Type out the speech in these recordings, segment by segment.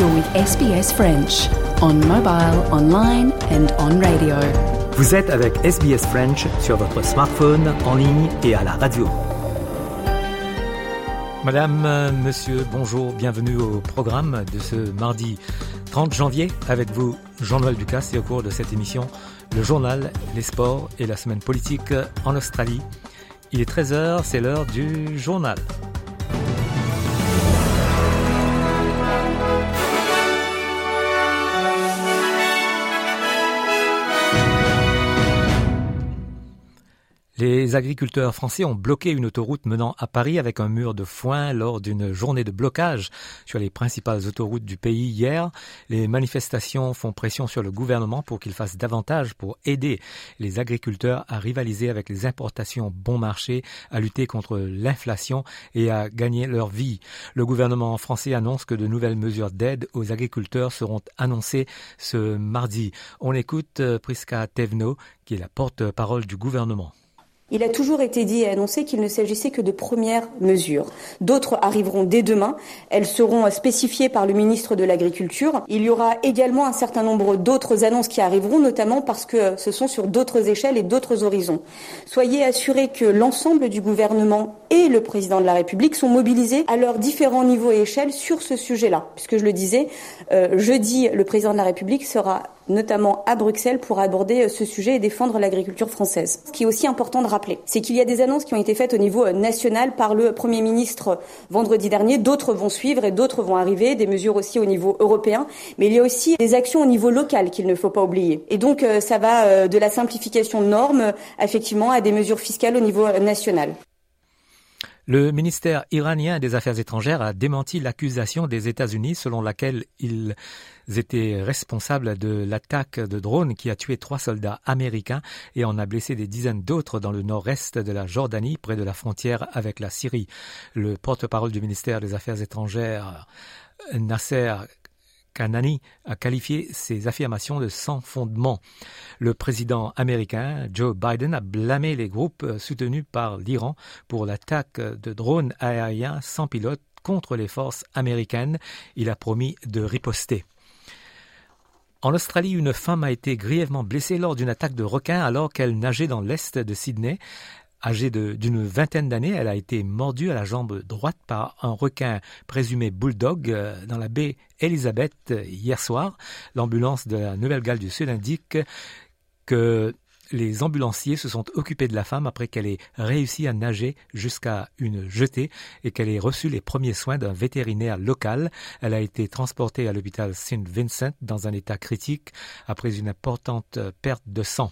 You're with SBS French on mobile, online and on radio. Vous êtes avec SBS French sur votre smartphone, en ligne et à la radio. Madame, monsieur, bonjour, bienvenue au programme de ce mardi 30 janvier avec vous, Jean-Noël Ducasse, et au cours de cette émission, le journal, les sports et la semaine politique en Australie. Il est 13h, c'est l'heure du journal. Les agriculteurs français ont bloqué une autoroute menant à Paris avec un mur de foin lors d'une journée de blocage sur les principales autoroutes du pays hier. Les manifestations font pression sur le gouvernement pour qu'il fasse davantage pour aider les agriculteurs à rivaliser avec les importations bon marché, à lutter contre l'inflation et à gagner leur vie. Le gouvernement français annonce que de nouvelles mesures d'aide aux agriculteurs seront annoncées ce mardi. On écoute euh, Priska Tevno, qui est la porte-parole du gouvernement. Il a toujours été dit et annoncé qu'il ne s'agissait que de premières mesures. D'autres arriveront dès demain. Elles seront spécifiées par le ministre de l'Agriculture. Il y aura également un certain nombre d'autres annonces qui arriveront, notamment parce que ce sont sur d'autres échelles et d'autres horizons. Soyez assurés que l'ensemble du gouvernement et le président de la République sont mobilisés à leurs différents niveaux et échelles sur ce sujet-là. Puisque je le disais, euh, jeudi, le président de la République sera notamment à Bruxelles pour aborder ce sujet et défendre l'agriculture française. Ce qui est aussi important de rappeler, c'est qu'il y a des annonces qui ont été faites au niveau national par le Premier ministre vendredi dernier, d'autres vont suivre et d'autres vont arriver, des mesures aussi au niveau européen, mais il y a aussi des actions au niveau local qu'il ne faut pas oublier. Et donc euh, ça va euh, de la simplification de normes effectivement à des mesures fiscales au niveau national. Le ministère iranien des Affaires étrangères a démenti l'accusation des États-Unis selon laquelle ils étaient responsables de l'attaque de drone qui a tué trois soldats américains et en a blessé des dizaines d'autres dans le nord-est de la Jordanie, près de la frontière avec la Syrie. Le porte-parole du ministère des Affaires étrangères, Nasser Kanani a qualifié ces affirmations de sans fondement. Le président américain Joe Biden a blâmé les groupes soutenus par l'Iran pour l'attaque de drones aériens sans pilote contre les forces américaines. Il a promis de riposter. En Australie, une femme a été grièvement blessée lors d'une attaque de requin alors qu'elle nageait dans l'est de Sydney. Âgée d'une vingtaine d'années, elle a été mordue à la jambe droite par un requin présumé bulldog euh, dans la baie Elizabeth euh, hier soir. L'ambulance de la Nouvelle-Galles du Sud indique que les ambulanciers se sont occupés de la femme après qu'elle ait réussi à nager jusqu'à une jetée et qu'elle ait reçu les premiers soins d'un vétérinaire local. Elle a été transportée à l'hôpital St. Vincent dans un état critique après une importante perte de sang.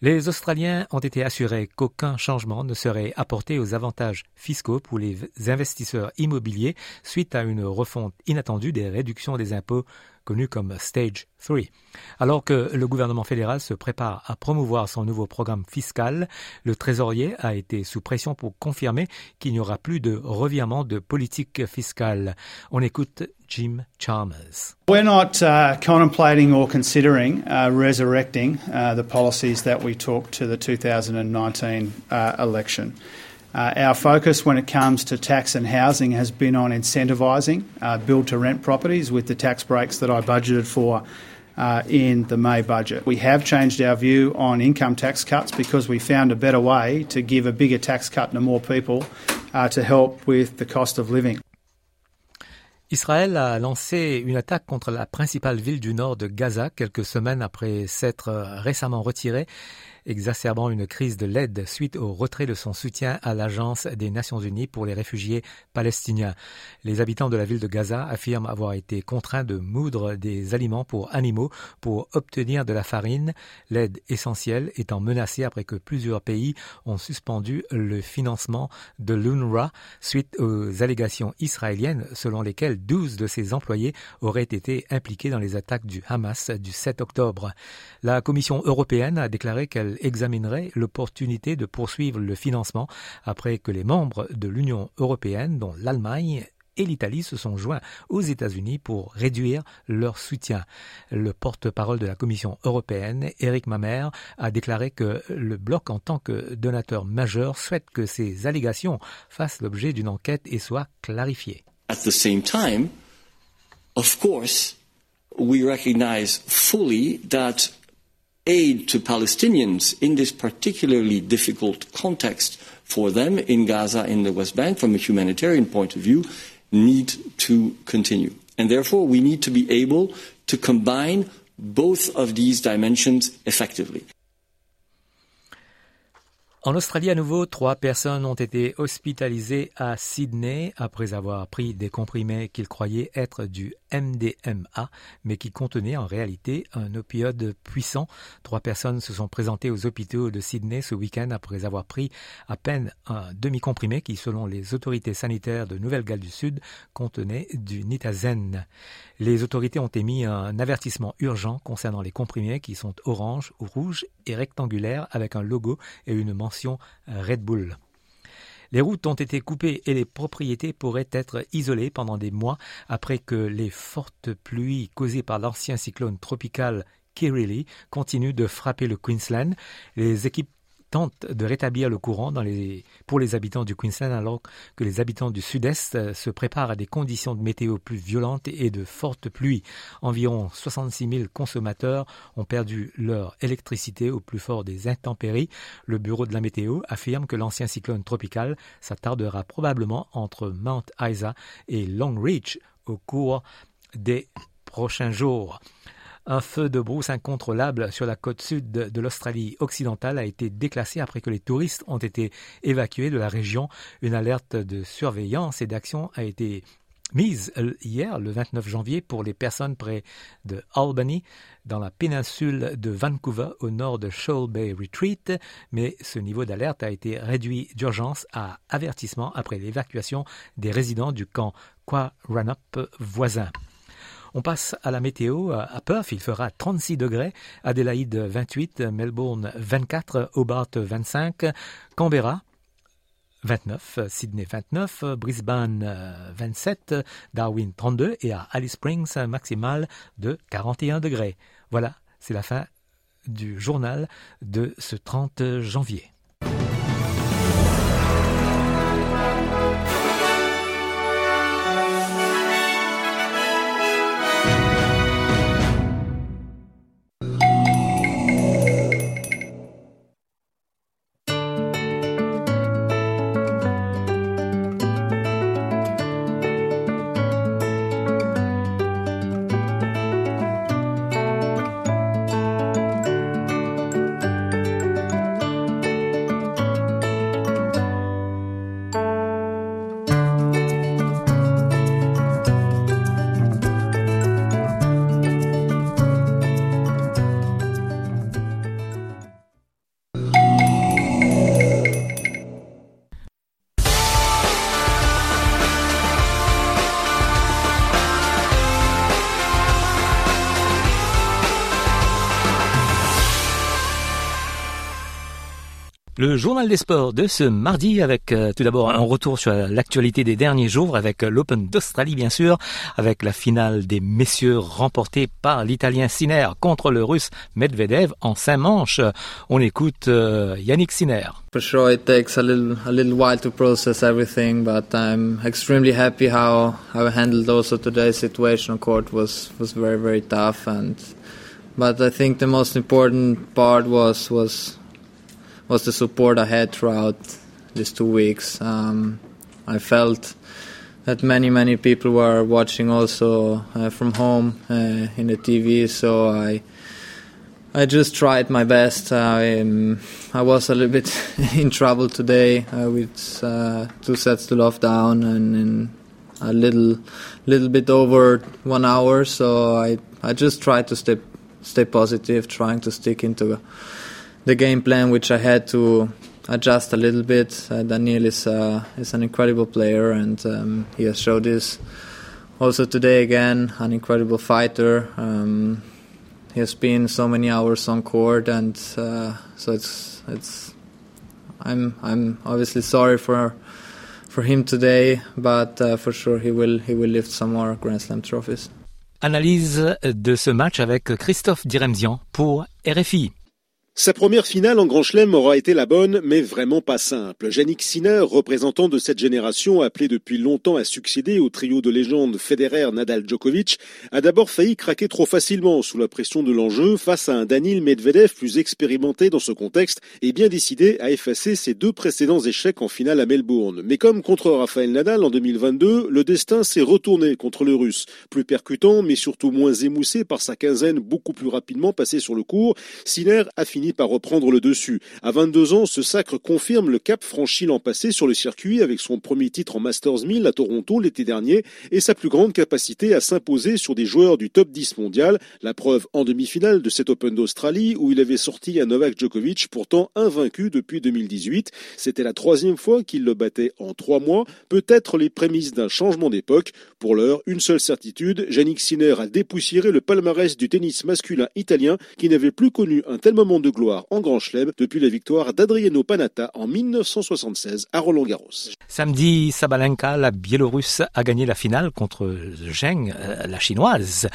Les Australiens ont été assurés qu'aucun changement ne serait apporté aux avantages fiscaux pour les investisseurs immobiliers suite à une refonte inattendue des réductions des impôts connues comme Stage 3. Alors que le gouvernement fédéral se prépare à promouvoir son nouveau programme fiscal, le trésorier a été sous pression pour confirmer qu'il n'y aura plus de revirement de politique fiscale. On écoute Jim Chalmers. We're not uh, contemplating or considering uh, resurrecting uh, the policies that we took to the 2019 uh, election. Uh, our focus when it comes to tax and housing has been on incentivising uh, build to rent properties with the tax breaks that I budgeted for uh, in the May budget. We have changed our view on income tax cuts because we found a better way to give a bigger tax cut to more people uh, to help with the cost of living. Israël a lancé une attaque contre la principale ville du nord de Gaza quelques semaines après s'être récemment retiré exacerbant une crise de l'aide suite au retrait de son soutien à l'Agence des Nations Unies pour les réfugiés palestiniens. Les habitants de la ville de Gaza affirment avoir été contraints de moudre des aliments pour animaux pour obtenir de la farine, l'aide essentielle étant menacée après que plusieurs pays ont suspendu le financement de l'UNRWA suite aux allégations israéliennes selon lesquelles 12 de ses employés auraient été impliqués dans les attaques du Hamas du 7 octobre. La Commission européenne a déclaré qu'elle examinerait l'opportunité de poursuivre le financement après que les membres de l'Union européenne, dont l'Allemagne, et l'Italie se sont joints aux États-Unis pour réduire leur soutien. Le porte-parole de la Commission européenne, Eric Mamer, a déclaré que le bloc en tant que donateur majeur souhaite que ces allégations fassent l'objet d'une enquête et soient clarifiées. At the same time, of course, we recognize fully that aid to Palestinians in this particularly difficult context for them in Gaza, in the West Bank, from a humanitarian point of view, need to continue. And therefore, we need to be able to combine both of these dimensions effectively. En Australie, à nouveau, trois personnes ont été hospitalisées à Sydney après avoir pris des comprimés qu'ils croyaient être du MDMA, mais qui contenaient en réalité un opioïde puissant. Trois personnes se sont présentées aux hôpitaux de Sydney ce week-end après avoir pris à peine un demi-comprimé qui, selon les autorités sanitaires de Nouvelle-Galles du Sud, contenait du nitazen. Les autorités ont émis un avertissement urgent concernant les comprimés qui sont orange, rouge et rectangulaires avec un logo et une mention Red Bull. Les routes ont été coupées et les propriétés pourraient être isolées pendant des mois après que les fortes pluies causées par l'ancien cyclone tropical Kirili continuent de frapper le Queensland. Les équipes tente de rétablir le courant pour les habitants du Queensland alors que les habitants du sud-est euh, se préparent à des conditions de météo plus violentes et de fortes pluies. Environ 66 000 consommateurs ont perdu leur électricité au plus fort des intempéries. Le bureau de la météo affirme que l'ancien cyclone tropical s'attardera probablement entre Mount Isa et Longreach au cours des prochains jours. Un feu de brousse incontrôlable sur la côte sud de l'Australie occidentale a été déclassé après que les touristes ont été évacués de la région. Une alerte de surveillance et d'action a été mise hier, le 29 janvier, pour les personnes près de Albany, dans la péninsule de Vancouver, au nord de Shoal Bay Retreat, mais ce niveau d'alerte a été réduit d'urgence à avertissement après l'évacuation des résidents du camp Quaranup voisin. On passe à la météo. À Perth, il fera 36 degrés. Adélaïde 28, Melbourne 24, Hobart 25, Canberra 29, Sydney 29, Brisbane 27, Darwin 32 et à Alice Springs maximal de 41 degrés. Voilà, c'est la fin du journal de ce 30 janvier. Journal des sports de ce mardi avec euh, tout d'abord un retour sur l'actualité des derniers jours avec euh, l'Open d'Australie bien sûr, avec la finale des messieurs remportée par l'Italien Sinner contre le Russe Medvedev en cinq manches. On écoute euh, Yannick Sinner. For sure it takes a little a little while to process everything, but I'm extremely happy how how I handled also today's situation on court was was very very tough and but I think the most important part was was was the support I had throughout these two weeks. Um, I felt that many many people were watching also uh, from home uh, in the TV, so I I just tried my best. I, um, I was a little bit in trouble today uh, with uh, two sets to love down and, and, a little little bit over one hour. So I I just tried to stay stay positive, trying to stick into the game plan, which I had to adjust a little bit. Uh, Daniel is uh, is an incredible player, and um, he has showed this also today again. An incredible fighter. Um, he has been so many hours on court, and uh, so it's it's. I'm I'm obviously sorry for for him today, but uh, for sure he will he will lift some more Grand Slam trophies. Analyse de ce match avec Christophe Diremzian pour RFI. Sa première finale en Grand Chelem aura été la bonne, mais vraiment pas simple. Yannick Sinner, représentant de cette génération appelé depuis longtemps à succéder au trio de légende Federer, Nadal, Djokovic, a d'abord failli craquer trop facilement sous la pression de l'enjeu face à un Danil Medvedev plus expérimenté dans ce contexte et bien décidé à effacer ses deux précédents échecs en finale à Melbourne. Mais comme contre Rafael Nadal en 2022, le destin s'est retourné contre le Russe. Plus percutant, mais surtout moins émoussé par sa quinzaine beaucoup plus rapidement passée sur le cours, Sinner a fini par reprendre le dessus. À 22 ans, ce sacre confirme le cap franchi l'an passé sur le circuit avec son premier titre en Masters 1000 à Toronto l'été dernier et sa plus grande capacité à s'imposer sur des joueurs du top 10 mondial. La preuve en demi-finale de cet Open d'Australie où il avait sorti à Novak Djokovic, pourtant invaincu depuis 2018. C'était la troisième fois qu'il le battait en trois mois. Peut-être les prémices d'un changement d'époque. Pour l'heure, une seule certitude, Yannick Sinner a dépoussiéré le palmarès du tennis masculin italien qui n'avait plus connu un tel moment de gloire en Grand Chelem depuis la victoire d'Adriano Panata en 1976 à Roland Garros. Samedi, Sabalenka, la Biélorusse, a gagné la finale contre Zheng, euh, la chinoise.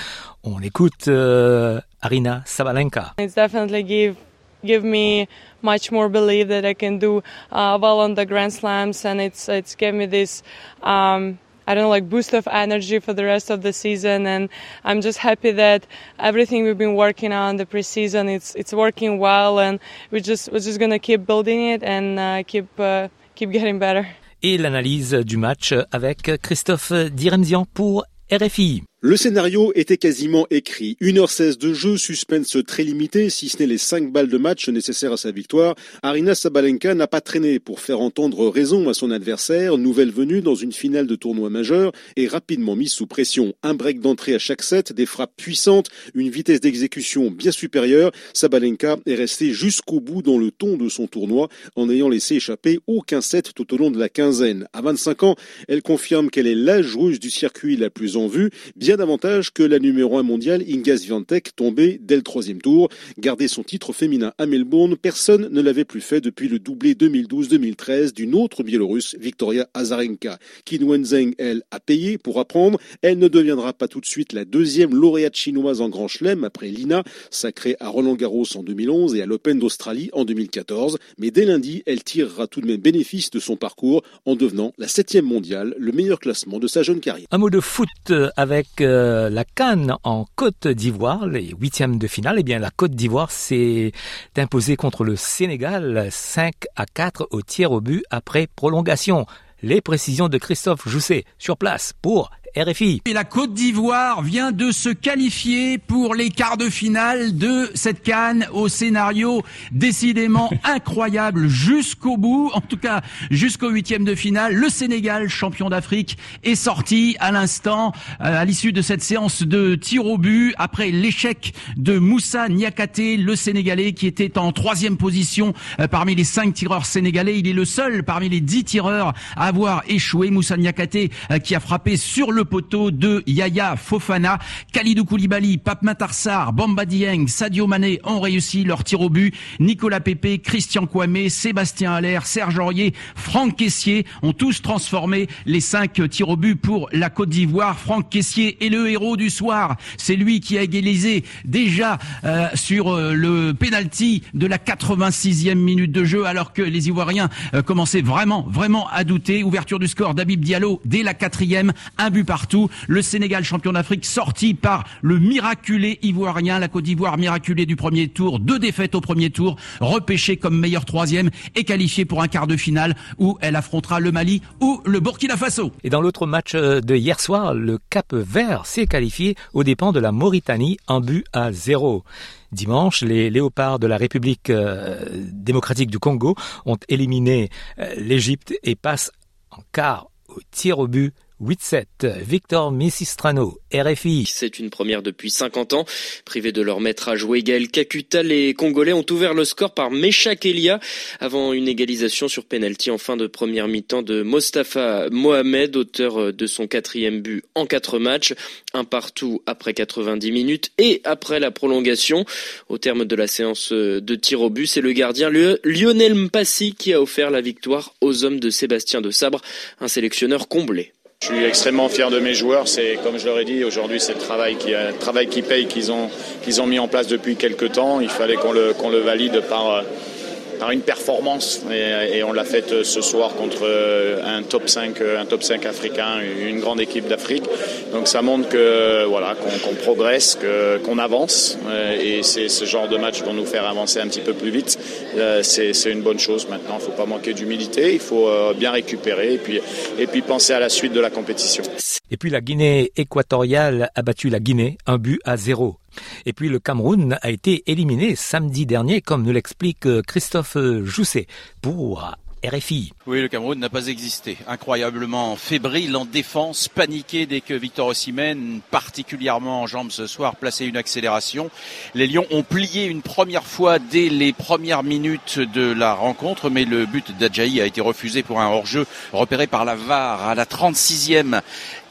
On écoute euh, Arina Sabalenka. It's definitely give give me much more belief that I can do uh, well on the Grand Slams, and it's it's gave me this. Um, I don't know, like boost of energy for the rest of the season. And I'm just happy that everything we've been working on the preseason, it's it's working well, and we just we're just gonna keep building it and uh, keep uh, keep getting better. Et l'analyse du match avec Christophe Diremzian pour RFI. Le scénario était quasiment écrit. 1h16 de jeu, suspense très limité, si ce n'est les 5 balles de match nécessaires à sa victoire. Arina Sabalenka n'a pas traîné pour faire entendre raison à son adversaire, nouvelle venue dans une finale de tournoi majeur, et rapidement mise sous pression. Un break d'entrée à chaque set, des frappes puissantes, une vitesse d'exécution bien supérieure. Sabalenka est restée jusqu'au bout dans le ton de son tournoi, en n'ayant laissé échapper aucun set tout au long de la quinzaine. À 25 ans, elle confirme qu'elle est la joueuse du circuit la plus en vue, davantage que la numéro 1 mondiale Inga Swiatek tombée dès le troisième tour. Garder son titre féminin à Melbourne, personne ne l'avait plus fait depuis le doublé 2012-2013 d'une autre Biélorusse, Victoria Azarenka. Qin Wenzheng, elle, a payé pour apprendre. Elle ne deviendra pas tout de suite la deuxième lauréate chinoise en Grand Chelem après Lina, sacrée à Roland Garros en 2011 et à l'Open d'Australie en 2014. Mais dès lundi, elle tirera tout de même bénéfice de son parcours en devenant la septième mondiale, le meilleur classement de sa jeune carrière. Un mot de foot avec la Cannes en Côte d'Ivoire, les huitièmes de finale. Eh bien, la Côte d'Ivoire s'est imposée contre le Sénégal 5 à 4 au tiers au but après prolongation. Les précisions de Christophe Jousset sur place pour RFI. Et la Côte d'Ivoire vient de se qualifier pour les quarts de finale de cette canne au scénario décidément incroyable jusqu'au bout, en tout cas jusqu'au huitième de finale. Le Sénégal, champion d'Afrique, est sorti à l'instant euh, à l'issue de cette séance de tir au but après l'échec de Moussa Niakate, le Sénégalais qui était en troisième position euh, parmi les cinq tireurs sénégalais. Il est le seul parmi les dix tireurs à avoir échoué. Moussa Niakate euh, qui a frappé sur le poteau de Yaya Fofana. Khalidou Koulibaly, Pape Matarsar, Bamba Dieng, Sadio Mané ont réussi leur tir au but. Nicolas Pepe, Christian Kouamé, Sébastien Haller, Serge Aurier, Franck Caissier ont tous transformé les cinq tirs au but pour la Côte d'Ivoire. Franck Caissier est le héros du soir. C'est lui qui a égalisé déjà euh, sur euh, le penalty de la 86e minute de jeu alors que les Ivoiriens euh, commençaient vraiment, vraiment à douter. Ouverture du score d'Abib Diallo dès la quatrième. Un but partout. Le Sénégal, champion d'Afrique, sorti par le miraculé ivoirien, la Côte d'Ivoire miraculé du premier tour, deux défaites au premier tour, repêché comme meilleur troisième et qualifié pour un quart de finale où elle affrontera le Mali ou le Burkina Faso. Et dans l'autre match euh, de hier soir, le Cap Vert s'est qualifié aux dépens de la Mauritanie, un but à zéro. Dimanche, les léopards de la République euh, démocratique du Congo ont éliminé euh, l'Égypte et passent en quart au tir au but 8-7. Victor Missistrano, RFI. C'est une première depuis 50 ans. Privés de leur maître à jouer Gaël Kakuta, les Congolais ont ouvert le score par Meshak Elia avant une égalisation sur penalty en fin de première mi-temps de Mostafa Mohamed, auteur de son quatrième but en quatre matchs. Un partout après 90 minutes et après la prolongation. Au terme de la séance de tir au but, c'est le gardien Lionel Mpassi qui a offert la victoire aux hommes de Sébastien de Sabre, un sélectionneur comblé. Je suis extrêmement fier de mes joueurs. C'est comme je leur ai dit aujourd'hui, c'est le travail qui, le travail paye qu'ils ont, mis en place depuis quelques temps. Il fallait qu'on le, qu'on le valide par par une performance et, et on l'a fait ce soir contre un top 5 un top 5 africain une grande équipe d'Afrique. Donc ça montre que voilà qu'on qu'on progresse qu'on avance et c'est ce genre de match vont nous faire avancer un petit peu plus vite. C'est une bonne chose maintenant. Il faut pas manquer d'humilité. Il faut bien récupérer et puis et puis penser à la suite de la compétition. Et puis la Guinée équatoriale a battu la Guinée un but à zéro et puis le Cameroun a été éliminé samedi dernier, comme nous l'explique Christophe Jousset, pour RFI. Oui, le Cameroun n'a pas existé. Incroyablement fébrile en défense, paniqué dès que Victor Osimhen, particulièrement en jambes ce soir, plaçait une accélération. Les Lions ont plié une première fois dès les premières minutes de la rencontre, mais le but d'Adjaï a été refusé pour un hors-jeu repéré par la VAR à la 36e.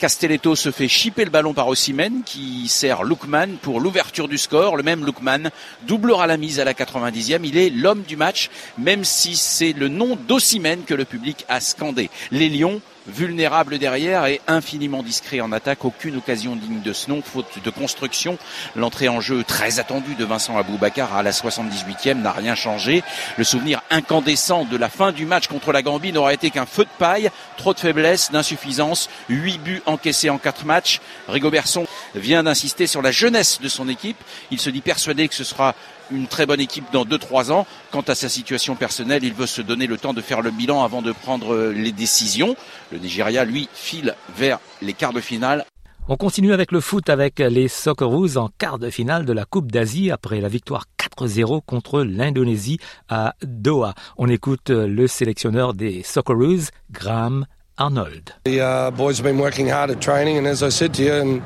Castelletto se fait chipper le ballon par Osimhen qui sert Lookman pour l'ouverture du score. Le même Lookman doublera la mise à la 90e. Il est l'homme du match, même si c'est le nom d'Osimhen que le public a scandé. Les Lions vulnérable derrière et infiniment discret en attaque. Aucune occasion digne de ce nom, faute de construction. L'entrée en jeu très attendue de Vincent Aboubacar à la 78e n'a rien changé. Le souvenir incandescent de la fin du match contre la Gambie n'aura été qu'un feu de paille. Trop de faiblesse, d'insuffisance. 8 buts encaissés en 4 matchs. Rigobertson vient d'insister sur la jeunesse de son équipe. Il se dit persuadé que ce sera une très bonne équipe dans 2-3 ans. Quant à sa situation personnelle, il veut se donner le temps de faire le bilan avant de prendre les décisions. Le Nigeria, lui, file vers les quarts de finale. On continue avec le foot avec les Socceroos en quart de finale de la Coupe d'Asie après la victoire 4-0 contre l'Indonésie à Doha. On écoute le sélectionneur des Socceroos, Graham Arnold. The uh, boys have been working hard at training and as I said to you and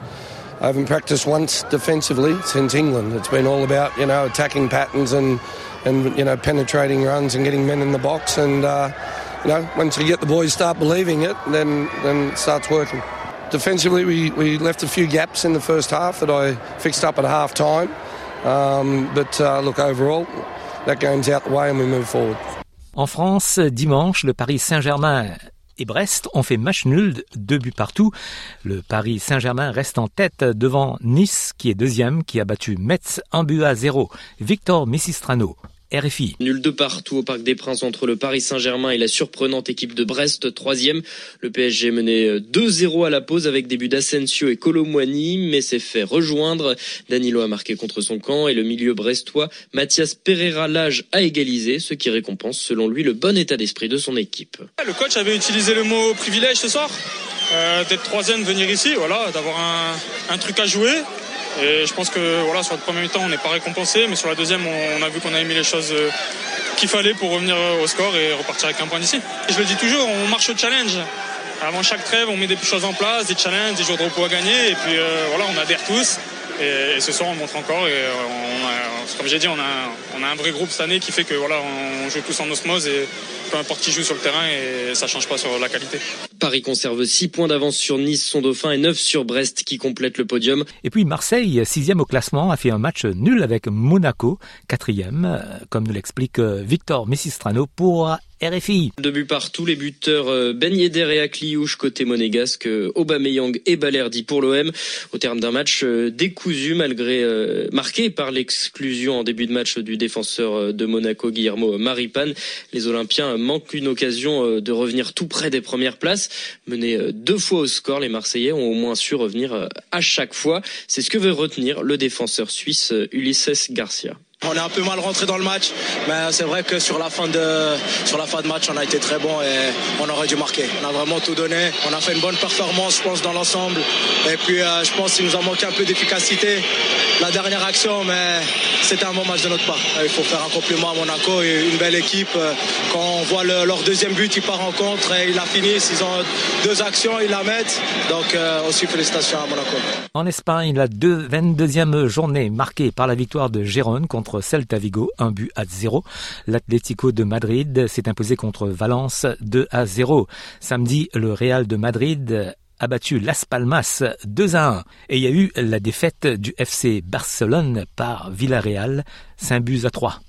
I haven't practiced once defensively since England. It's been all about, you know, attacking patterns and, and you know, penetrating runs and getting men in the box. And, uh, you know, once you get the boys start believing it, then, then it starts working. Defensively, we, we left a few gaps in the first half that I fixed up at half time. Um, but uh, look, overall, that game's out the way and we move forward. En France, dimanche, le Paris Saint-Germain et Brest ont fait match nul, deux buts partout. Le Paris Saint-Germain reste en tête devant Nice, qui est deuxième, qui a battu Metz un but à zéro. Victor Messistrano. RFI. Nul de partout au Parc des Princes entre le Paris Saint-Germain et la surprenante équipe de Brest, troisième. Le PSG menait 2-0 à la pause avec des buts d'Asensio et Colomwani, mais s'est fait rejoindre. Danilo a marqué contre son camp et le milieu brestois Mathias Pereira Lage a égalisé, ce qui récompense selon lui le bon état d'esprit de son équipe. Le coach avait utilisé le mot privilège ce soir, euh, d'être troisième, de venir ici, voilà, d'avoir un, un truc à jouer. Et je pense que voilà, sur le premier temps, on n'est pas récompensé, mais sur la deuxième, on, a vu qu'on avait mis les choses qu'il fallait pour revenir au score et repartir avec un point d'ici. Je le dis toujours, on marche au challenge. Avant chaque trêve, on met des choses en place, des challenges, des jours de repos à gagner, et puis euh, voilà, on adhère tous. Et, ce soir, on montre encore. Et on a, comme j'ai dit, on a, on a un vrai groupe cette année qui fait que voilà, on joue tous en osmose et peu importe qui joue sur le terrain et ça change pas sur la qualité. Paris conserve 6 points d'avance sur Nice, son dauphin, et 9 sur Brest qui complète le podium. Et puis Marseille, sixième au classement, a fait un match nul avec Monaco, quatrième, comme nous l'explique Victor Messistrano pour RFI. Deux buts partout, les buteurs Ben Yedder et Akliouche côté monégasque, Aubameyang et Balerdi pour l'OM. Au terme d'un match décousu malgré euh, marqué par l'exclusion en début de match du défenseur de Monaco Guillermo Maripane. Les Olympiens manquent une occasion de revenir tout près des premières places. place. Menés deux fois au score, les Marseillais ont au moins su revenir à chaque fois. C'est ce que veut retenir le défenseur suisse Ulysses Garcia. On est un peu mal rentré dans le match, mais c'est vrai que sur la fin de sur la fin de match, on a été très bon et on aurait dû marquer. On a vraiment tout donné. On a fait une bonne performance, je pense, dans l'ensemble. Et puis, euh, je pense qu'il nous a manqué un peu d'efficacité la dernière action, mais c'était un bon match de notre part. Il faut faire un compliment à Monaco, une belle équipe. Quand on voit leur deuxième but, ils partent en contre et ils la finissent. Ils ont deux actions, ils la mettent. Donc, euh, aussi félicitations à Monaco. En Espagne, la 22e journée marquée par la victoire de Gérone contre Celta Vigo, un but à zéro. L'Atlético de Madrid s'est imposé contre Valence 2 à 0. Samedi, le Real de Madrid a battu Las Palmas 2 à 1. Et il y a eu la défaite du FC Barcelone par Villarreal, 5 buts à 3.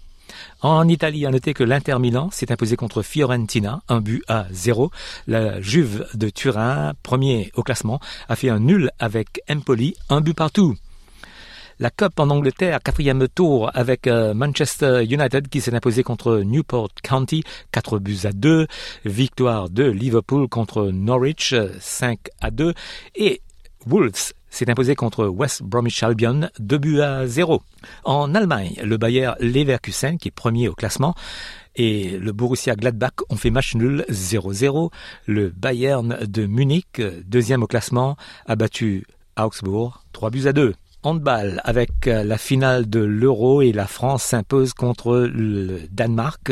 En Italie, à noter que l'Inter Milan s'est imposé contre Fiorentina, un but à zéro. La Juve de Turin, premier au classement, a fait un nul avec Empoli, un but partout. La Cup en Angleterre, quatrième tour avec euh, Manchester United qui s'est imposé contre Newport County, 4 buts à 2. Victoire de Liverpool contre Norwich, 5 à 2. Et Wolves s'est imposé contre West Bromwich Albion, 2 buts à 0. En Allemagne, le Bayer Leverkusen, qui est premier au classement, et le Borussia Gladbach ont fait match nul 0-0. Le Bayern de Munich, deuxième au classement, a battu Augsbourg, 3 buts à 2 handball avec euh, la finale de l'Euro et la France s'impose contre le Danemark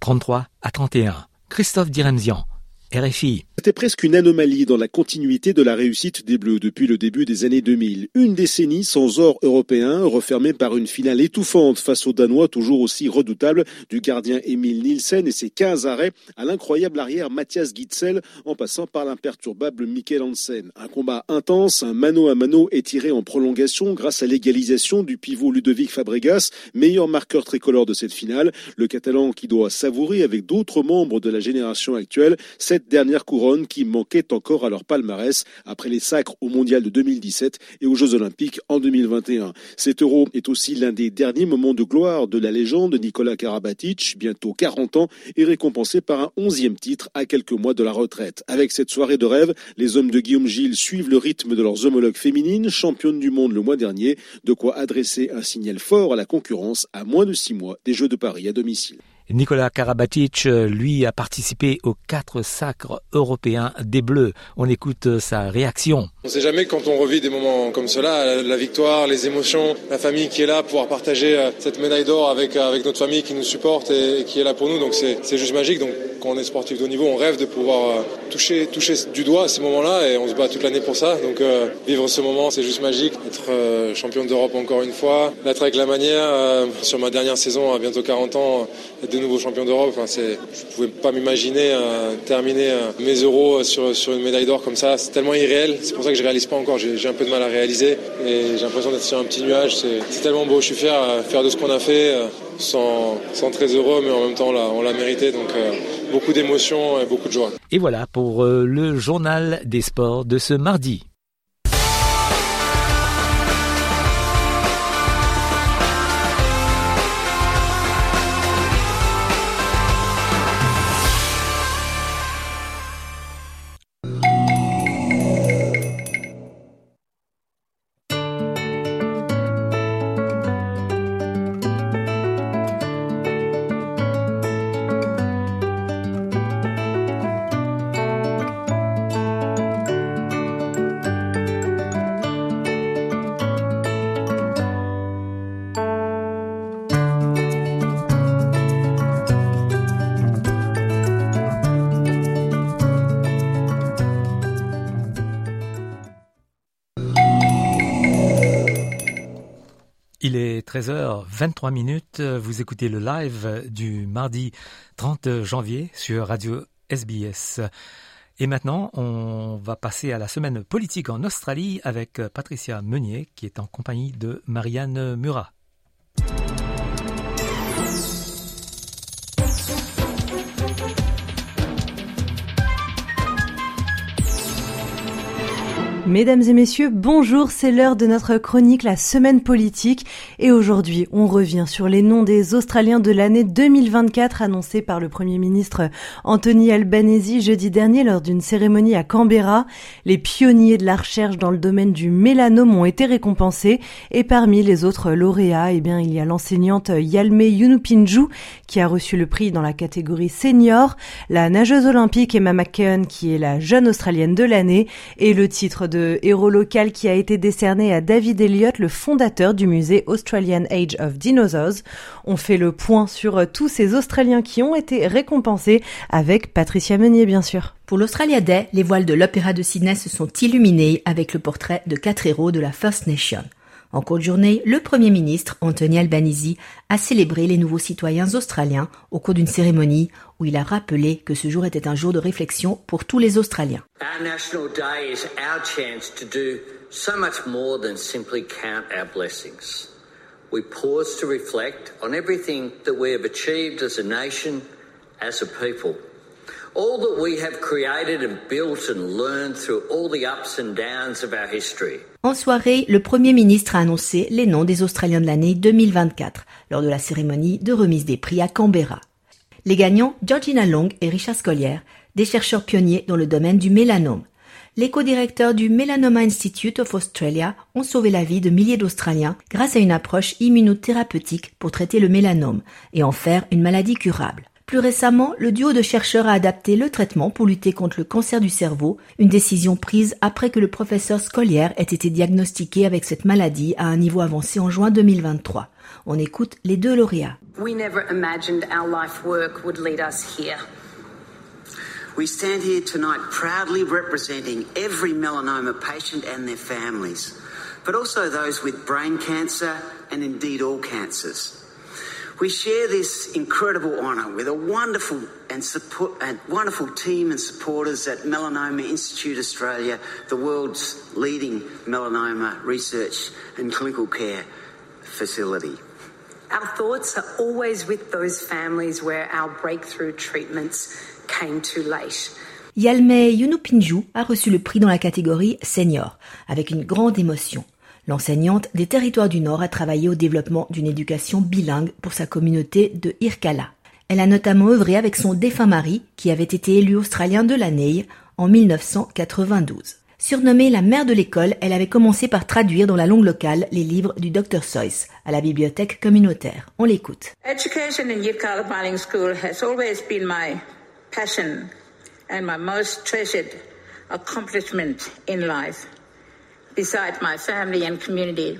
33 à 31. Christophe Diremzian, RFI. C'était presque une anomalie dans la continuité de la réussite des Bleus depuis le début des années 2000. Une décennie sans or européen, refermée par une finale étouffante face aux Danois toujours aussi redoutables du gardien Emile Nielsen et ses 15 arrêts à l'incroyable arrière Mathias Gitzel en passant par l'imperturbable Mikkel Hansen. Un combat intense, un mano à mano étiré en prolongation grâce à l'égalisation du pivot Ludovic Fabregas, meilleur marqueur tricolore de cette finale. Le Catalan qui doit savourer avec d'autres membres de la génération actuelle cette dernière couronne qui manquait encore à leur palmarès après les sacres au Mondial de 2017 et aux Jeux Olympiques en 2021. Cet euro est aussi l'un des derniers moments de gloire de la légende Nicolas Karabatic, bientôt 40 ans, et récompensé par un onzième titre à quelques mois de la retraite. Avec cette soirée de rêve, les hommes de Guillaume Gilles suivent le rythme de leurs homologues féminines, championnes du monde le mois dernier, de quoi adresser un signal fort à la concurrence à moins de six mois des Jeux de Paris à domicile. Nicolas Karabatic, euh, lui, a participé aux quatre sacres européens des Bleus. On écoute euh, sa réaction. On ne sait jamais quand on revit des moments comme cela, la victoire, les émotions, la famille qui est là, pouvoir partager euh, cette médaille d'or avec, avec notre famille qui nous supporte et, qui est là pour nous. Donc c'est juste magique. Donc quand on est sportif de haut niveau, on rêve de pouvoir toucher, toucher du doigt ces moments-là et on se bat toute l'année pour ça. Donc vivre ce moment, c'est juste magique. Être champion d'Europe encore une fois, l'être avec la manière, sur ma dernière saison à bientôt 40 ans, de nouveaux champions d'Europe. Enfin, je ne pouvais pas m'imaginer euh, terminer euh, mes euros sur, sur une médaille d'or comme ça. C'est tellement irréel. C'est pour ça que je ne réalise pas encore. J'ai un peu de mal à réaliser et j'ai l'impression d'être sur un petit nuage. C'est tellement beau. Je suis fier, euh, de ce qu'on a fait. Sans, sans, très heureux, mais en même temps, on l'a mérité. Donc, beaucoup d'émotions et beaucoup de joie. Et voilà pour le journal des sports de ce mardi. 13h23 minutes. Vous écoutez le live du mardi 30 janvier sur Radio SBS. Et maintenant, on va passer à la semaine politique en Australie avec Patricia Meunier qui est en compagnie de Marianne Murat. Mesdames et messieurs, bonjour, c'est l'heure de notre chronique La Semaine politique et aujourd'hui on revient sur les noms des Australiens de l'année 2024 annoncés par le Premier ministre Anthony Albanese jeudi dernier lors d'une cérémonie à Canberra. Les pionniers de la recherche dans le domaine du mélanome ont été récompensés et parmi les autres lauréats, eh bien, il y a l'enseignante Yalme Yunupinju qui a reçu le prix dans la catégorie senior, la nageuse olympique Emma McKeon qui est la jeune australienne de l'année et le titre de héros local qui a été décerné à David Elliott, le fondateur du musée Australian Age of Dinosaurs. On fait le point sur tous ces Australiens qui ont été récompensés avec Patricia Meunier, bien sûr. Pour l'Australia Day, les voiles de l'Opéra de Sydney se sont illuminés avec le portrait de quatre héros de la First Nation. En cours de journée, le Premier ministre, Anthony Albanese, a célébré les nouveaux citoyens australiens au cours d'une cérémonie où il a rappelé que ce jour était un jour de réflexion pour tous les Australiens. Our National Day is our chance to do so much more than simply count our blessings. We pause to reflect on everything that we have achieved as a nation, as a people. All that we have created and built and learned through all the ups and downs of our history. En soirée, le Premier ministre a annoncé les noms des Australiens de l'année 2024 lors de la cérémonie de remise des prix à Canberra. Les gagnants, Georgina Long et Richard Scollier, des chercheurs pionniers dans le domaine du mélanome. Les co-directeurs du Melanoma Institute of Australia ont sauvé la vie de milliers d'Australiens grâce à une approche immunothérapeutique pour traiter le mélanome et en faire une maladie curable. Plus récemment, le duo de chercheurs a adapté le traitement pour lutter contre le cancer du cerveau, une décision prise après que le professeur Scollier ait été diagnostiqué avec cette maladie à un niveau avancé en juin 2023. On écoute les deux lauréats. We never imagined our life work would lead us here. We stand here tonight proudly representing every melanoma patient and their families, but also those with brain cancer and indeed all cancers. We share this incredible honour with a wonderful and, support, and wonderful team and supporters at Melanoma Institute Australia, the world's leading melanoma research and clinical care facility. Our thoughts are always with those families where our breakthrough treatments came too late. Yalme Yunupinju a reçu le prix dans la catégorie senior, avec une grande émotion. L'enseignante des territoires du Nord a travaillé au développement d'une éducation bilingue pour sa communauté de Irkala. Elle a notamment œuvré avec son défunt mari, qui avait été élu australien de l'année en 1992. Surnommée la mère de l'école, elle avait commencé par traduire dans la langue locale les livres du Dr Seuss à la bibliothèque communautaire. On l'écoute. Education in Bilingual School has always been my passion and my most treasured accomplishment in life. Beside my family and community.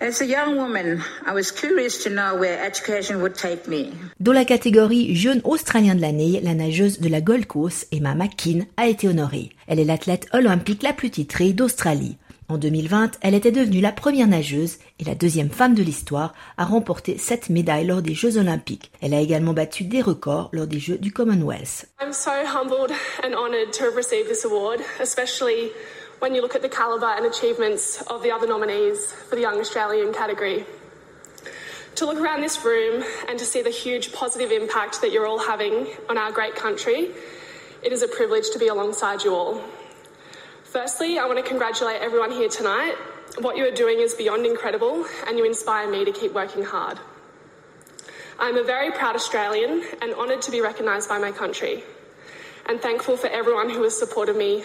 As a young woman, I was curious to know where education would take me. Dans la catégorie jeune australien de l'année, la nageuse de la Gold Coast, Emma McKean, a été honorée. Elle est l'athlète olympique la plus titrée d'Australie. En 2020, elle était devenue la première nageuse et la deuxième femme de l'histoire à remporter sept médailles lors des Jeux olympiques. Elle a également battu des records lors des Jeux du Commonwealth. I'm so humbled and honored to have received this award, especially when you look at the calibre and achievements of the other nominees for the Young Australian category. To look around this room and to see the huge positive impact that you're all having on our great country, it is a privilege to be alongside you all. Firstly, I want to congratulate everyone here tonight. What you are doing is beyond incredible, and you inspire me to keep working hard. I'm a very proud Australian and honoured to be recognised by my country, and thankful for everyone who has supported me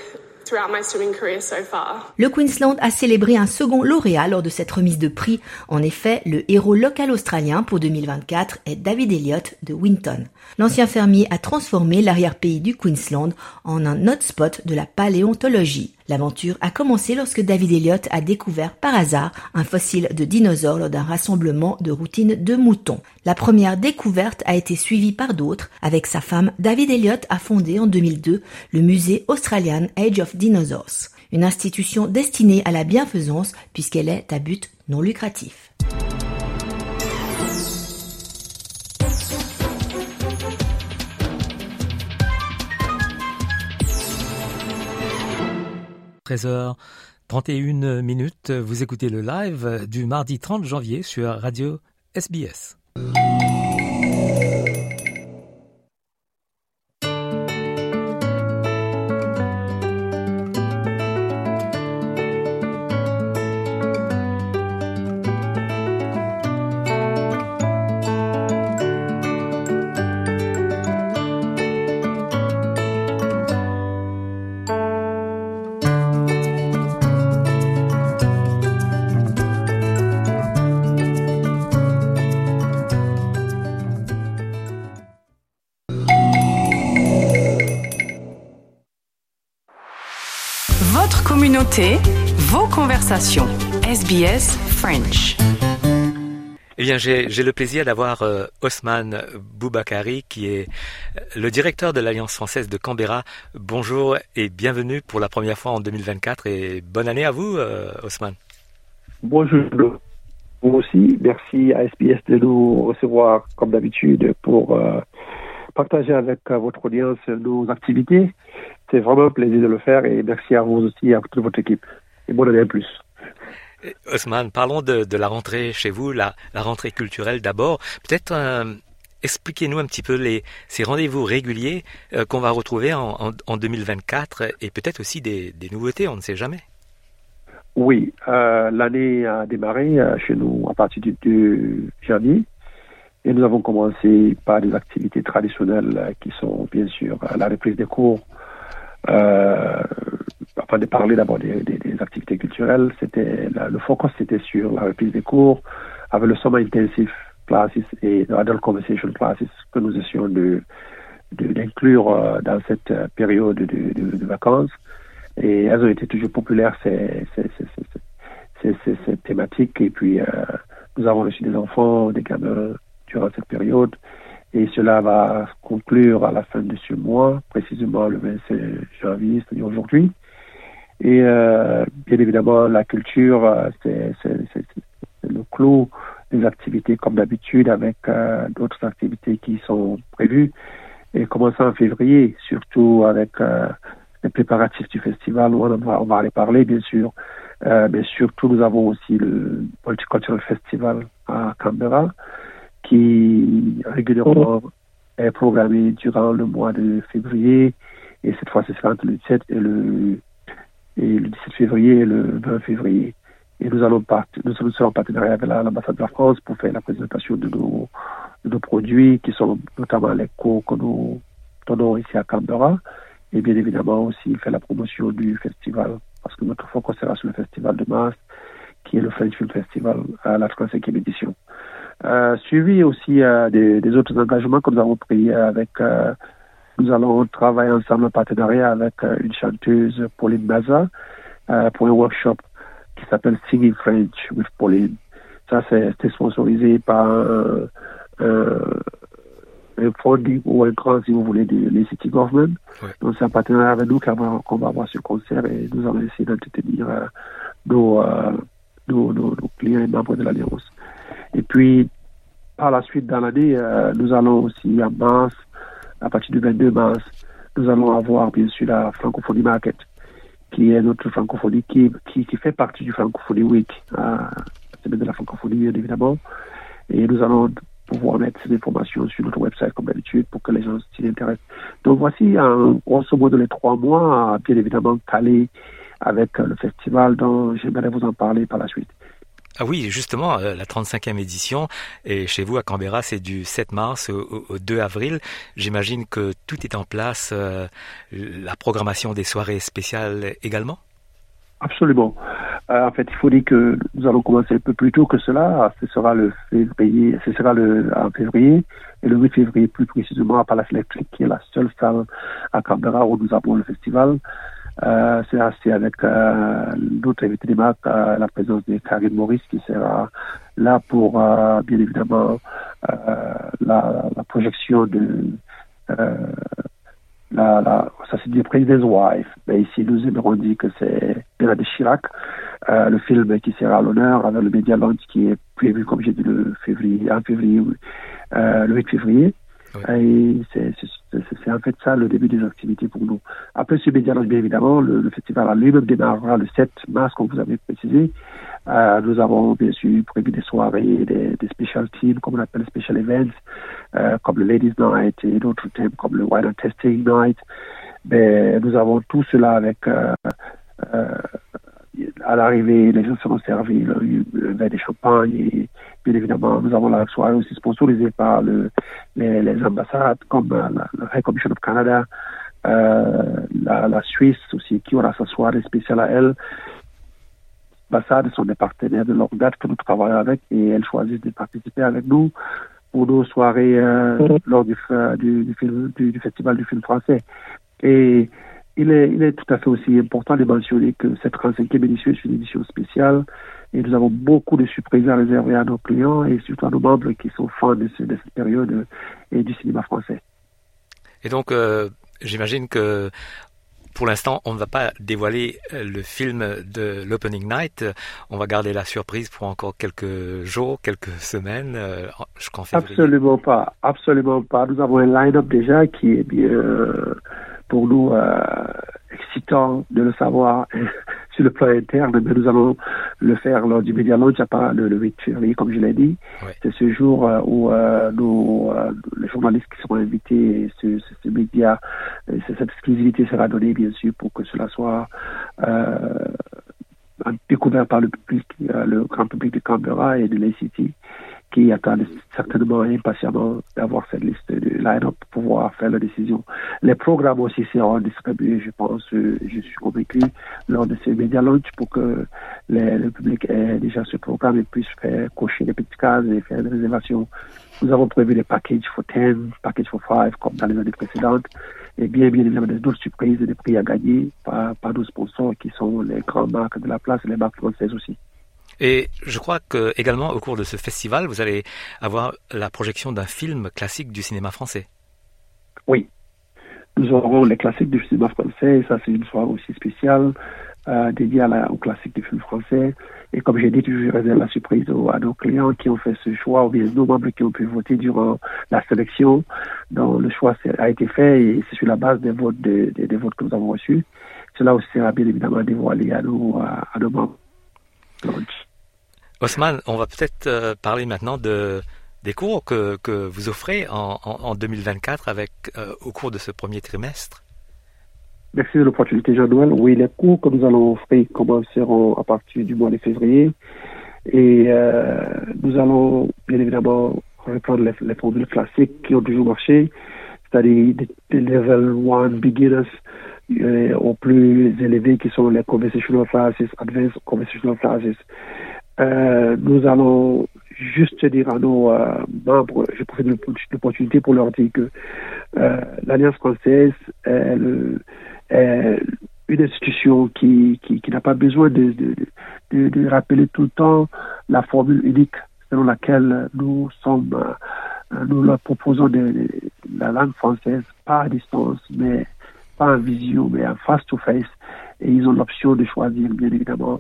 Le Queensland a célébré un second lauréat lors de cette remise de prix. En effet, le héros local australien pour 2024 est David Elliott de Winton. L'ancien fermier a transformé l'arrière-pays du Queensland en un hotspot de la paléontologie. L'aventure a commencé lorsque David Elliott a découvert par hasard un fossile de dinosaure lors d'un rassemblement de routine de moutons. La première découverte a été suivie par d'autres. Avec sa femme, David Elliott a fondé en 2002 le musée Australian Age of Dinosaurs, une institution destinée à la bienfaisance puisqu'elle est à but non lucratif. 13h31 minutes, vous écoutez le live du mardi 30 janvier sur Radio SBS. Votre communauté, vos conversations. SBS French. Eh bien, j'ai le plaisir d'avoir euh, Osman Boubakari, qui est euh, le directeur de l'Alliance française de Canberra. Bonjour et bienvenue pour la première fois en 2024 et bonne année à vous, euh, Osman. Bonjour. Vous aussi, merci à SBS de nous recevoir comme d'habitude pour partager avec votre audience nos activités. C'est vraiment un plaisir de le faire et merci à vous aussi et à toute votre équipe. Et bonne année à plus. Osman, parlons de, la rentrée chez vous, la, rentrée culturelle d'abord. Peut-être euh, expliquez-nous un petit peu les, ces rendez-vous réguliers euh, qu'on va retrouver en, 2024 et peut-être aussi des, nouveautés, on ne sait jamais. Oui, euh, l'année a démarré chez nous à partir du 2 janvier et nous avons commencé par des activités traditionnelles qui sont bien sûr la reprise des cours afin de parler d'abord des, activités culturelles, c'était le focus c'était sur la reprise des cours avec le Summer Intensive Classes et Adult Conversation Classes que nous essayons de d'inclure euh, dans cette euh, période de, vacances. Et elles ont été toujours populaires, ces, ces, ces, thématiques. Et puis, euh, nous avons reçu des enfants, des gamins durant cette période. Et cela va conclure à la fin de ce mois, précisément le 25 janvier, c'est-à-dire aujourd'hui. Et euh, bien évidemment, la culture, euh, c'est le clou des activités comme d'habitude avec euh, d'autres activités qui sont prévues. Et commençant en février, surtout avec les préparatifs du festival, on va, on va aller parler bien sûr. mais surtout, nous avons aussi le Multicultural Festival à Canberra, qui régulièrement est programmé durant le mois de février. Et cette fois, ce sera entre le 17 et le et le 17 février et le 20 février. Et nous allons partir, nous sommes en partenariat avec l'ambassade de la France pour faire la présentation de nos, de nos produits, qui sont notamment les cours que nous donnons ici à Canberra. Et bien évidemment aussi faire la promotion du festival, parce que notre focus sera sur le festival de mars, qui est le French Film Festival à la 35e édition. Euh, suivi aussi euh, des, des, autres engagements que nous avons pris avec euh, nous allons travailler ensemble en partenariat avec une chanteuse, Pauline Baza, euh, pour un workshop qui s'appelle Singing French with Pauline. Ça, c'est sponsorisé par un, un funding ou un grand, si vous voulez, de City Government. Donc, c'est un partenariat avec nous qu'on va, avoir ce concert et nous allons essayer d'entretenir nos, nos, nos, clients et membres de l'Alliance. Et puis, par la suite, dans l'année, nous allons aussi en mars à partir du 22 mars, nous allons avoir bien sûr la Francophonie Market, qui est notre francophonie qui, qui, fait partie du Francophonie Week, à semaine de la francophonie bien évidemment. Et nous allons pouvoir mettre ces informations sur notre website comme d'habitude pour que les gens s'y intéressent. Donc voici en grosso modo les trois mois, bien évidemment calés avec le festival dont j'aimerais vous en parler par la suite. Ah oui, justement, euh, la 35e édition, et chez vous à Canberra, c'est du 7 mars au, 2 avril. J'imagine que tout est en place, euh, la programmation des soirées spéciales également? Absolument. Euh, en fait, il faut dire que nous allons commencer un peu plus tôt que cela. Ce sera le février, ce sera le en février et le 8 février plus précisément à Palace Electric, qui est la seule salle à Canberra où nous avons le festival. Euh, c'est assez avec euh, invités des marques, euh, la présence de Karine Maurice qui sera là pour euh, bien évidemment la, la, projection de la, ça c'est du President's Wife, mais ici nous aimerons dire que c'est de Chirac, le film qui sera à l'honneur avec le Media Launch qui est prévu comme j'ai dit le 8 février. Et c'est en fait ça le début des activités pour nous. Après ce média bien évidemment, le, festival à lui-même démarrera le 7 mars, comme vous avez précisé. Euh, nous avons bien sûr prévu des soirées, des, des special teams, comme on appelle special events, euh, comme le Ladies Night et d'autres thèmes comme le Wine Testing Night. Mais nous avons tout cela avec euh à l'arrivée, les gens seront servis le, le vin des champagnes et bien évidemment, nous avons la soirée aussi sponsorisée par le, les, les, ambassades comme la, la High Commission of Canada, euh, la, la, Suisse aussi qui aura sa soirée spéciale à elle. Les ambassades sont des partenaires de l'organe que nous travaillons avec et elles choisissent de participer avec nous pour nos soirées euh, lors du, du, du, film, du, du, festival du film français. Et il est, il est tout à fait aussi important de mentionner que cette 35e édition est une édition spéciale et nous avons beaucoup de surprises à réserver à nos clients et surtout à nos membres qui sont fans de, ce, de cette période et du cinéma français. Et donc, euh, j'imagine que pour l'instant, on ne va pas dévoiler euh, le film de l'Opening Night. On va garder la surprise pour encore quelques jours, quelques semaines, euh, je crois Absolument pas, absolument pas. Nous avons un line-up déjà qui est bien pour nous euh, excitant de le savoir sur le plan interne, mais nous allons le faire lors du Media Launch à le, le 8 février, comme je l'ai dit. C'est ce jour euh, où euh, nos, les journalistes qui seront invités, ce, ce, ce média, cette exclusivité sera donnée, bien sûr, pour que cela soit découvert par le public, le grand public de Canberra et de l'ACT qui attendent certainement impatiemment d'avoir cette liste de line-up pour pouvoir faire la décision. Les programmes aussi seront distribués, je pense, euh, je suis convaincu, lors de ces médias launch pour que le public ait déjà ce programme et puisse faire cocher des petites cases et faire des réservations. Nous avons prévu des packages for 10, packages for 5, comme dans les années précédentes. Et bien, bien évidemment, d'autres surprises et des prix à gagner par, par nos sponsors qui sont les grandes marques de la place et les marques françaises aussi. Et je crois que également au cours de ce festival, vous allez avoir la projection d'un film classique du cinéma français. Oui. Nous aurons les classiques du cinéma français, ça c'est une soirée aussi spéciale euh, dédiée à la, aux classiques du film français. Et comme j'ai dit, toujours réserve la surprise à nos clients qui ont fait ce choix, ou bien nos membres qui ont pu voter durant la sélection. dont le choix a été fait et c'est sur la base des votes, des, votes que nous avons reçus. Cela aussi sera bien évidemment dévoilé à nos, à nos membres. Osman, on va peut-être euh, parler maintenant de, des cours que, que vous offrez en, en, 2024 avec, euh, au cours de ce premier trimestre. Merci de l'opportunité, Jean-Noël. Oui, les cours que nous allons offrir commenceront à partir du mois de février. Et euh, nous allons bien évidemment reprendre les, les formules classiques qui ont toujours marché, c'est-à-dire des level 1 beginners euh, aux plus élevés qui sont les conversational classes, advanced conversational classes. Euh, nous allons juste dire à nos euh, membres, je profite de l'opportunité pour leur dire que euh, l'Alliance française est, une institution qui, qui, qui n'a pas besoin de, de, de, de, rappeler tout le temps la formule unique selon laquelle nous sommes, euh, nous leur proposons de, la langue française, pas à distance, mais pas en visio, mais en face-to-face. Et ils ont l'option de choisir, bien évidemment,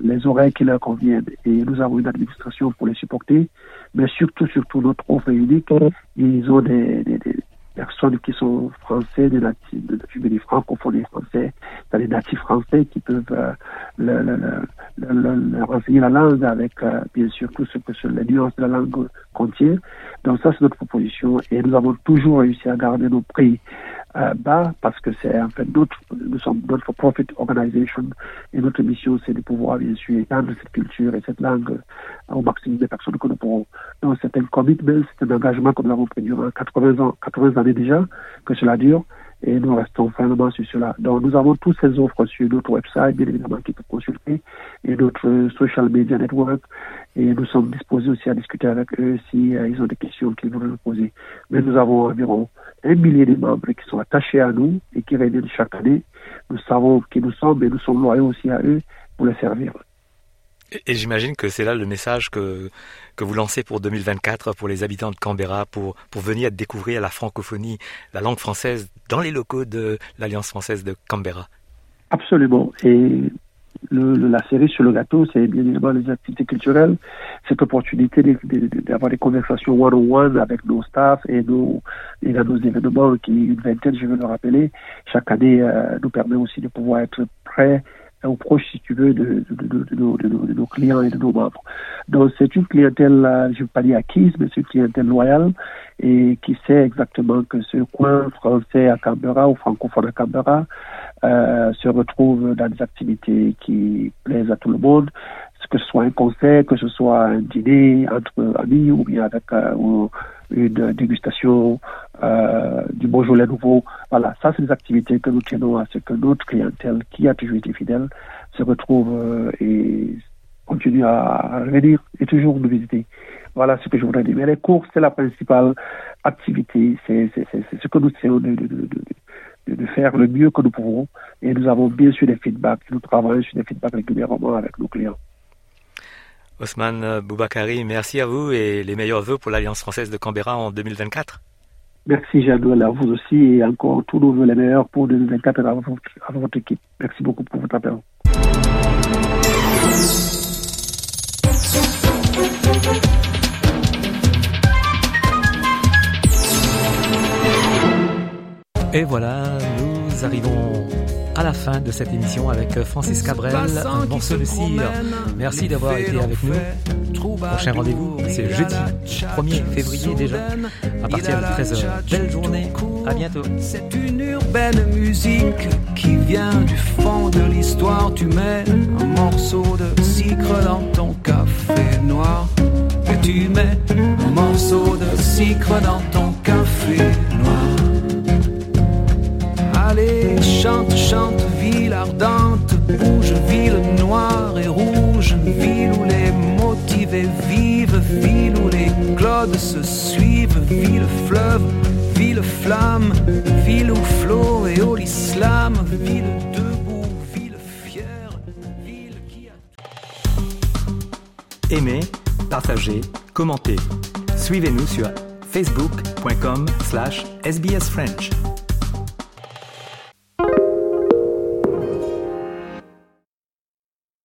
les oreilles qui leur conviennent. Et nous avons une administration pour les supporter, mais surtout, surtout notre offre unique. Ils ont des, des, des personnes qui sont français, des natifs, des francophones français, des natifs français qui peuvent euh, le, renseigner la langue avec, euh, bien sûr, tout ce que les nuances de la langue contient. Donc ça, c'est notre proposition. Et nous avons toujours réussi à garder nos prix euh, bas parce que c'est en fait notre, nous sommes notre profit organization et notre mission c'est de pouvoir bien sûr étendre cette culture et cette langue au maximum de personnes que nous pourrons. Donc c'est un commitment, c'est un engagement que nous avons pris durant 80 ans, 80 années déjà que cela dure et nous restons fermement sur cela. Donc nous avons toutes ces offres sur notre website, bien évidemment, qui peut consulter, et notre social media network, et nous sommes disposés aussi à discuter avec eux si euh, ils ont des questions qu'ils veulent nous poser. Mais nous avons environ un millier de membres qui sont attachés à nous et qui reviennent chaque année. Nous savons qui nous sommes et nous sommes loyaux aussi à eux pour les servir. Et, j'imagine que c'est là le message que, que vous lancez pour 2024 pour les habitants de Canberra, pour, pour venir découvrir la francophonie, la langue française dans les locaux de l'Alliance française de Canberra. Absolument. Et la série sur le gâteau, c'est bien évidemment les activités culturelles, cette opportunité d'avoir des conversations one-on-one avec nos staffs et nos, et nos événements, qui une vingtaine, je veux le rappeler, chaque année euh, nous permet aussi de pouvoir être prêts ou proche, si tu veux, de, nos clients et de nos membres. Donc, c'est une clientèle, je ne veux pas dire acquise, mais c'est une clientèle loyale et qui sait exactement que ce coin français à Canberra ou francophone à Canberra euh, se retrouve dans des activités qui plaisent à tout le monde, que ce soit un concert, que ce soit un dîner entre amis ou bien avec euh, une dégustation euh, du Beaujolais nouveau. Voilà, ça c'est des activités que nous tenons à ce que notre clientèle, qui a toujours été fidèle, se retrouve euh, et continue à revenir et toujours nous visiter. Voilà ce que je voudrais dire. Mais les cours, c'est la principale activité, c'est ce que nous essayons de, faire le mieux que nous pouvons. Et nous avons bien sûr des feedbacks. Nous travaillons sur des feedbacks régulièrement avec nos clients. Osman Boubakari, merci à vous et les meilleurs voeux pour l'Alliance française de Canberra en 2024. Merci Jadouel, à vous aussi et encore tous nos voeux les meilleurs pour 2024 à votre, à votre équipe. Merci beaucoup pour votre appel. Et voilà, nous arrivons à la fin de cette émission avec Francis Cabrel, un morceau de cire. Merci d'avoir été avec nous. Prochain rendez-vous, c'est jeudi 1er février déjà, à partir de 13h. Belle journée, à bientôt. C'est une urbaine musique qui vient du fond de l'histoire. Tu mets un morceau de sucre dans ton café noir. Et tu mets un morceau de sucre dans ton café noir. Allez, chante, chante, ville ardente, bouge, ville noire et rouge, ville où les motivés vivent, ville où les clodes se suivent, ville fleuve, ville flamme, ville où flot et au l'islam, ville debout, ville fière, ville qui a... Aimez, partagez, commentez. Suivez-nous sur facebook.com slash sbsfrench.